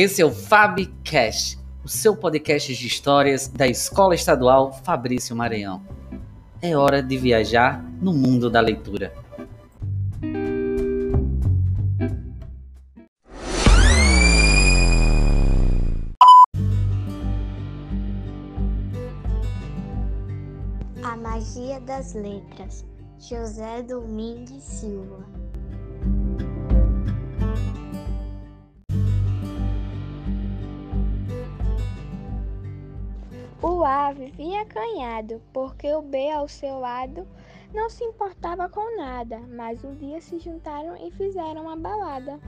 Esse é o Fabcast, o seu podcast de histórias da Escola Estadual Fabrício Maranhão. É hora de viajar no mundo da leitura. A Magia das Letras, José Domingues Silva. O A vivia acanhado, porque o B ao seu lado não se importava com nada, mas um dia se juntaram e fizeram uma balada.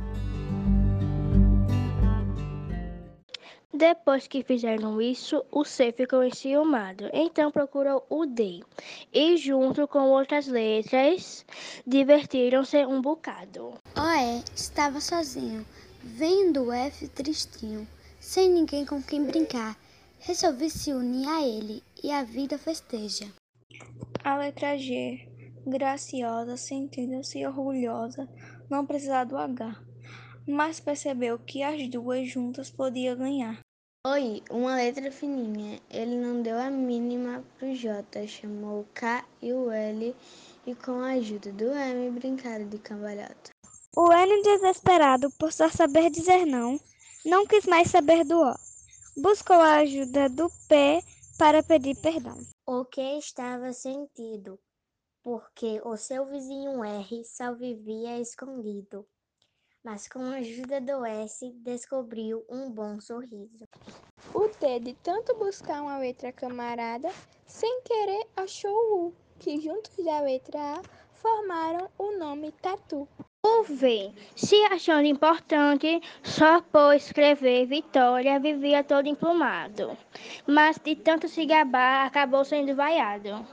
Depois que fizeram isso, o C ficou enciumado, então procurou o D. E junto com outras letras, divertiram-se um bocado. O E estava sozinho, vendo o F tristinho, sem ninguém com quem brincar. Resolvi se unir a ele e a vida festeja. A letra G, graciosa, sentindo-se orgulhosa, não precisava do H, mas percebeu que as duas juntas podiam ganhar. Oi, uma letra fininha. Ele não deu a mínima pro J, chamou o K e o L e com a ajuda do M brincaram de cambalhota. O N, desesperado por só saber dizer não, não quis mais saber do O. Buscou a ajuda do P para pedir perdão. O que estava sentido, porque o seu vizinho R só vivia escondido mas com a ajuda do S descobriu um bom sorriso. O T, de tanto buscar uma letra camarada, sem querer achou o U, que juntos da letra A formaram o nome Tatu. O V, se achando importante, só por escrever Vitória, vivia todo emplumado. Mas de tanto se gabar, acabou sendo vaiado.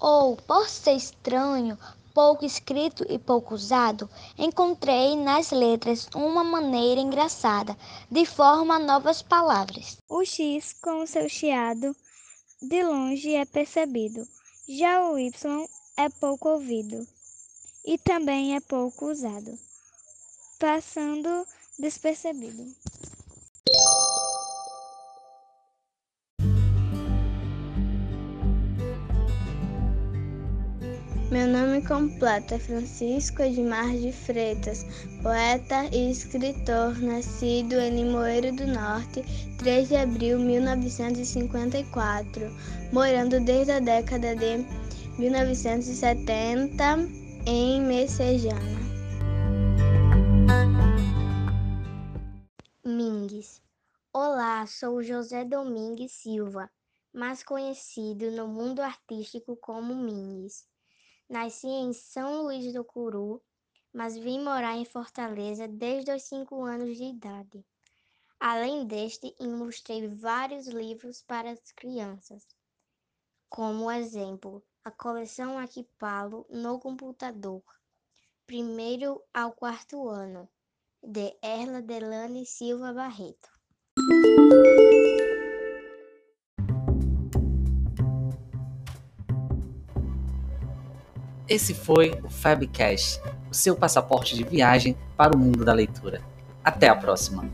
Ou, por ser estranho, pouco escrito e pouco usado, encontrei nas letras uma maneira engraçada de formar novas palavras. O X, com o seu chiado, de longe é percebido, já o Y é pouco ouvido e também é pouco usado, passando despercebido. Meu nome completo é Francisco Edmar de Freitas, poeta e escritor, nascido em Limoeiro do Norte, 3 de abril de 1954, morando desde a década de 1970 em Messejana. Mingues. Olá, sou José Domingues Silva, mais conhecido no mundo artístico como Mingues. Nasci em São Luís do Curu, mas vim morar em Fortaleza desde os cinco anos de idade. Além deste, ilustrei vários livros para as crianças, como exemplo, a coleção Aquipalo no computador, primeiro ao quarto ano, de Erla Delane Silva Barreto. Esse foi o Fabcast, o seu passaporte de viagem para o mundo da leitura. Até a próxima!